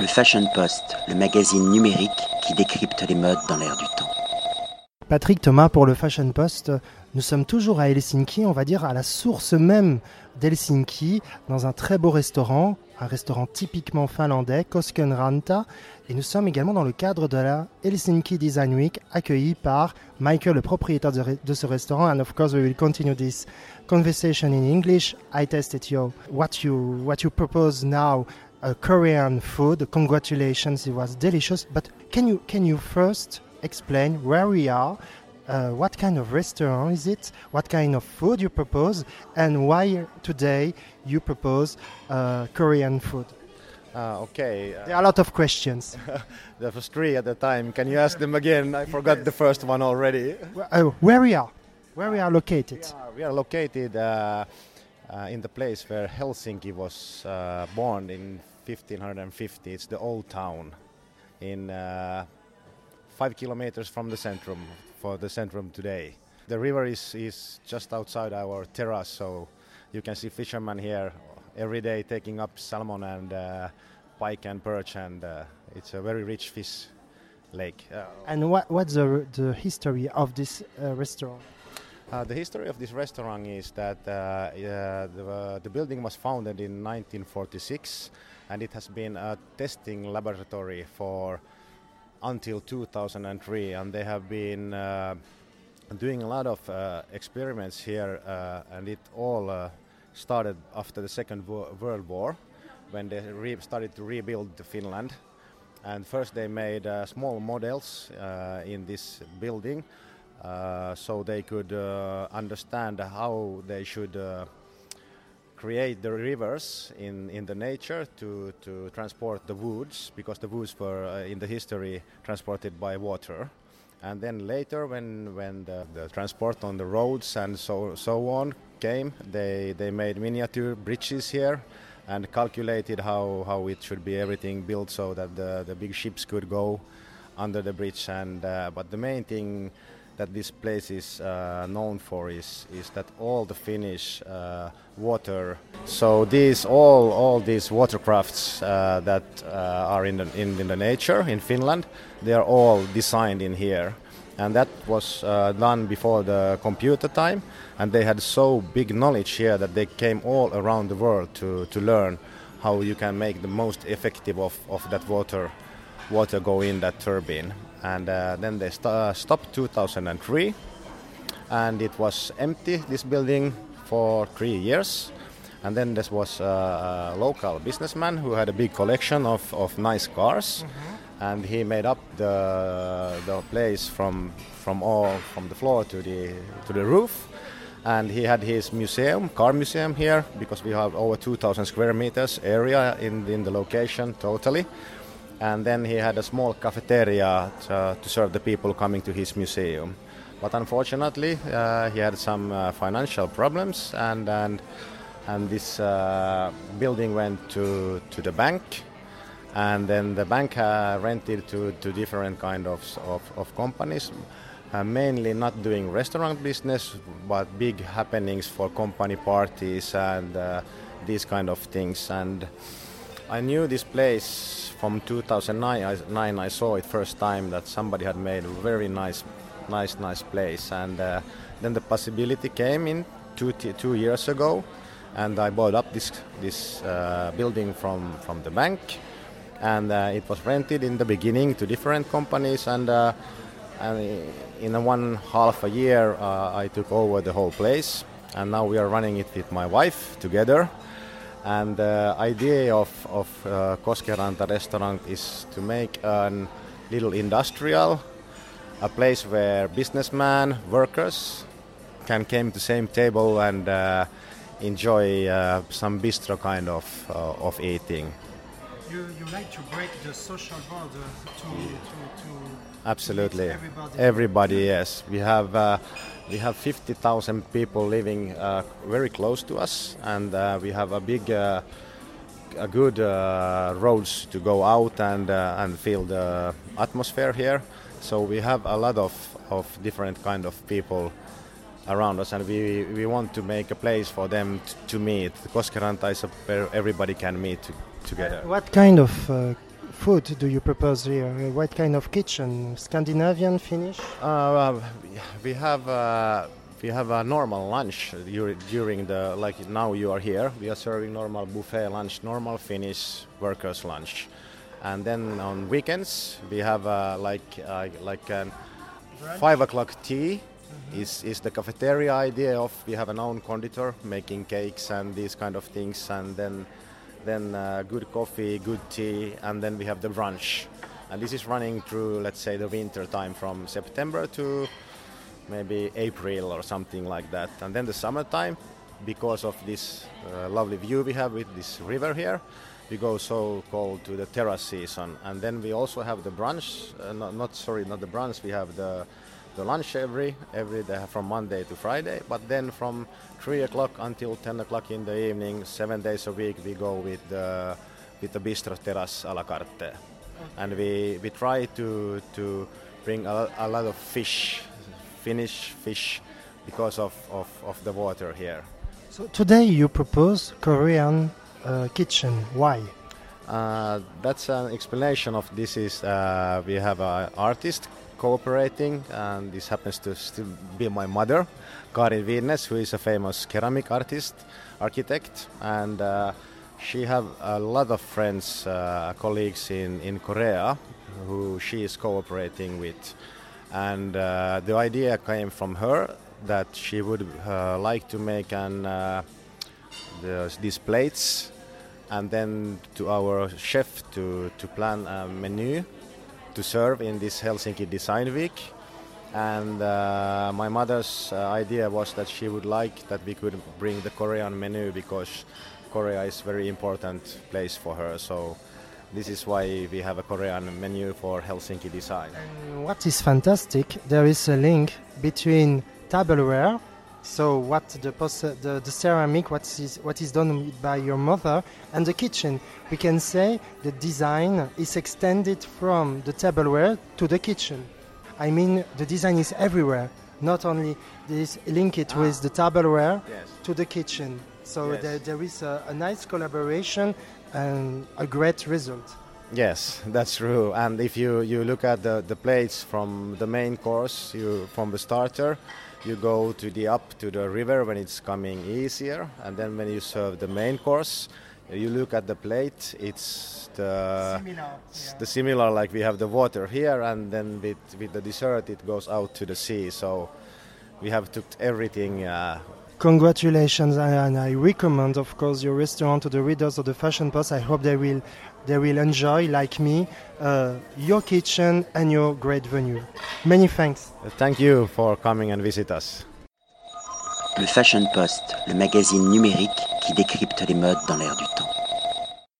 Le Fashion Post, le magazine numérique qui décrypte les modes dans l'air du temps. Patrick Thomas pour le Fashion Post. Nous sommes toujours à Helsinki, on va dire à la source même d'Helsinki, dans un très beau restaurant, un restaurant typiquement finlandais, Koskenranta. Et nous sommes également dans le cadre de la Helsinki Design Week, accueilli par Michael, le propriétaire de, ce restaurant. And of course, we will continue this conversation in English. I tested you what you what you propose now. A Korean food. Congratulations, it was delicious. But can you can you first explain where we are? Uh, what kind of restaurant is it? What kind of food you propose, and why today you propose uh, Korean food? Uh, okay. there are a lot of questions. there was three at the time. Can you ask them again? I forgot the first one already. Oh, where we are? Where we are located? We are, we are located uh, uh, in the place where Helsinki was uh, born in 1550. It's the old town in five kilometers from the centrum for the centrum today. The river is, is just outside our terrace, so you can see fishermen here every day taking up salmon and uh, pike and perch, and uh, it's a very rich fish lake. Uh, and what, what's the, the history of this uh, restaurant? Uh, the history of this restaurant is that uh, the, the building was founded in 1946 and it has been a testing laboratory for until 2003, and they have been uh, doing a lot of uh, experiments here, uh, and it all uh, started after the Second Wo- World War, when they re- started to rebuild Finland. And first, they made uh, small models uh, in this building, so they could understand how they should create the rivers in, in the nature to, to transport the woods because the woods were uh, in the history transported by water. And then later when, when the, the, transport on the roads and so, so on came they, they made miniature bridges here and calculated how, how it should be everything built so that the, the big ships could go under the bridge. And uh, but the main thing that this place is uh, known for is, is that all the Finnish uh, water. So these all all these watercrafts uh, that uh, are in the, in, in the nature in Finland, they are all designed in here, and that was uh, done before the computer time. And they had so big knowledge here that they came all around the world to, to learn how you can make the most effective of, of that water water go in that turbine and uh, then they st- uh, stopped 2003 and it was empty this building for three years. And then there was a, a local businessman who had a big collection of, of nice cars. Mm-hmm. and he made up the, the place from from all from the floor to the to the roof. And he had his museum car museum here because we have over 2000 square meters area in, in the location totally and then he had a small cafeteria to, to serve the people coming to his museum. But unfortunately, uh, he had some uh, financial problems, and and and this uh, building went to to the bank, and then the bank uh, rented to to different kind of of, of companies. Uh, mainly not doing restaurant business, but big happenings for company parties and uh, these kind of things. And I knew this place from 2009 I, I, saw it first time that somebody had made a very nice nice nice place. And uh, then the possibility came in two, two years ago and I bought up this this uh, building from from the bank. And uh, it was rented in the beginning to different companies. And uh, and in one half a year uh, I took over the whole place. And now we are running it with my wife together and the idea of, of uh, Koskenranta restaurant is to make a little industrial, a place where businessmen, workers can come to the same table and uh, enjoy uh, some bistro kind of, uh, of eating. You, you like to break the social border to, to, to Absolutely. Everybody. everybody. yes. We have uh, we have 50,000 people living uh, very close to us, and uh, we have a big, uh, a good uh, roads to go out and uh, and feel the atmosphere here. So we have a lot of, of different kind of people around us, and we, we want to make a place for them t- to meet. Koskenranta is where everybody can meet together. What kind of food do you propose here? Uh, What kind of kitchen? Scandinavian, Finnish? Uh, we have uh, we have a normal lunch during the like now you are here. We are serving normal buffet lunch, normal Finnish workers lunch, and then on weekends we have uh, like uh, like an five o'clock tea. Is, is the cafeteria idea of we have an own conditor making cakes and these kind of things and then then uh, good coffee, good tea, and then we have the brunch. And this is running through, let's say, the winter time from September to maybe April or something like that. And then the summertime, because of this uh, lovely view we have with this river here, we go so called to the terrace season. And then we also have the brunch, uh, not, not sorry, not the brunch. We have the the lunch every every day from Monday to Friday. But then from three o'clock until ten o'clock in the evening, seven days a week, we go with the with the bistro terrace a la carte, and we we try to to bring a, a lot of fish, Finnish fish, because of, of, of the water here. So today you propose Korean uh, kitchen. Why? Uh, that's an explanation of this is uh, we have an artist cooperating and this happens to still be my mother Karin Widnäs who is a famous ceramic artist architect and uh, she have a lot of friends uh, colleagues in, in Korea who she is cooperating with. And uh, the idea came from her that she would uh, like to make an uh, the, these plates and then to our chef to, to plan a menu to serve in this Helsinki Design Week. And uh, my mother's uh, idea was that she would like that we could bring the Korean menu because Korea is very important place for her. So this is why we have a Korean menu for Helsinki Design. What is fantastic, there is a link between tableware, so what the, the, the ceramic, what is, what is done by your mother, and the kitchen. We can say the design is extended from the tableware to the kitchen. I mean, the design is everywhere, not only this link it ah. with the tableware Yes. to the kitchen. So Yes. there, there is a, a nice collaboration and a great result. Yes, that's true. And if you, you look at the, the plates from the main course, you from the starter, you go to the up to the river when it's coming easier, and then when you serve the main course, you look at the plate. It's the it's the similar like we have the water here, and then with with the dessert it goes out to the sea. So we have took everything. Uh, Congratulations, and I recommend, of course, your restaurant to the readers of the Fashion Post. I hope they will, they will enjoy, like me, uh, your kitchen and your great venue. Many thanks. thank you for coming and visit us. Le Fashion Post, le magazine numérique qui décrypte les modes dans l'air du temps.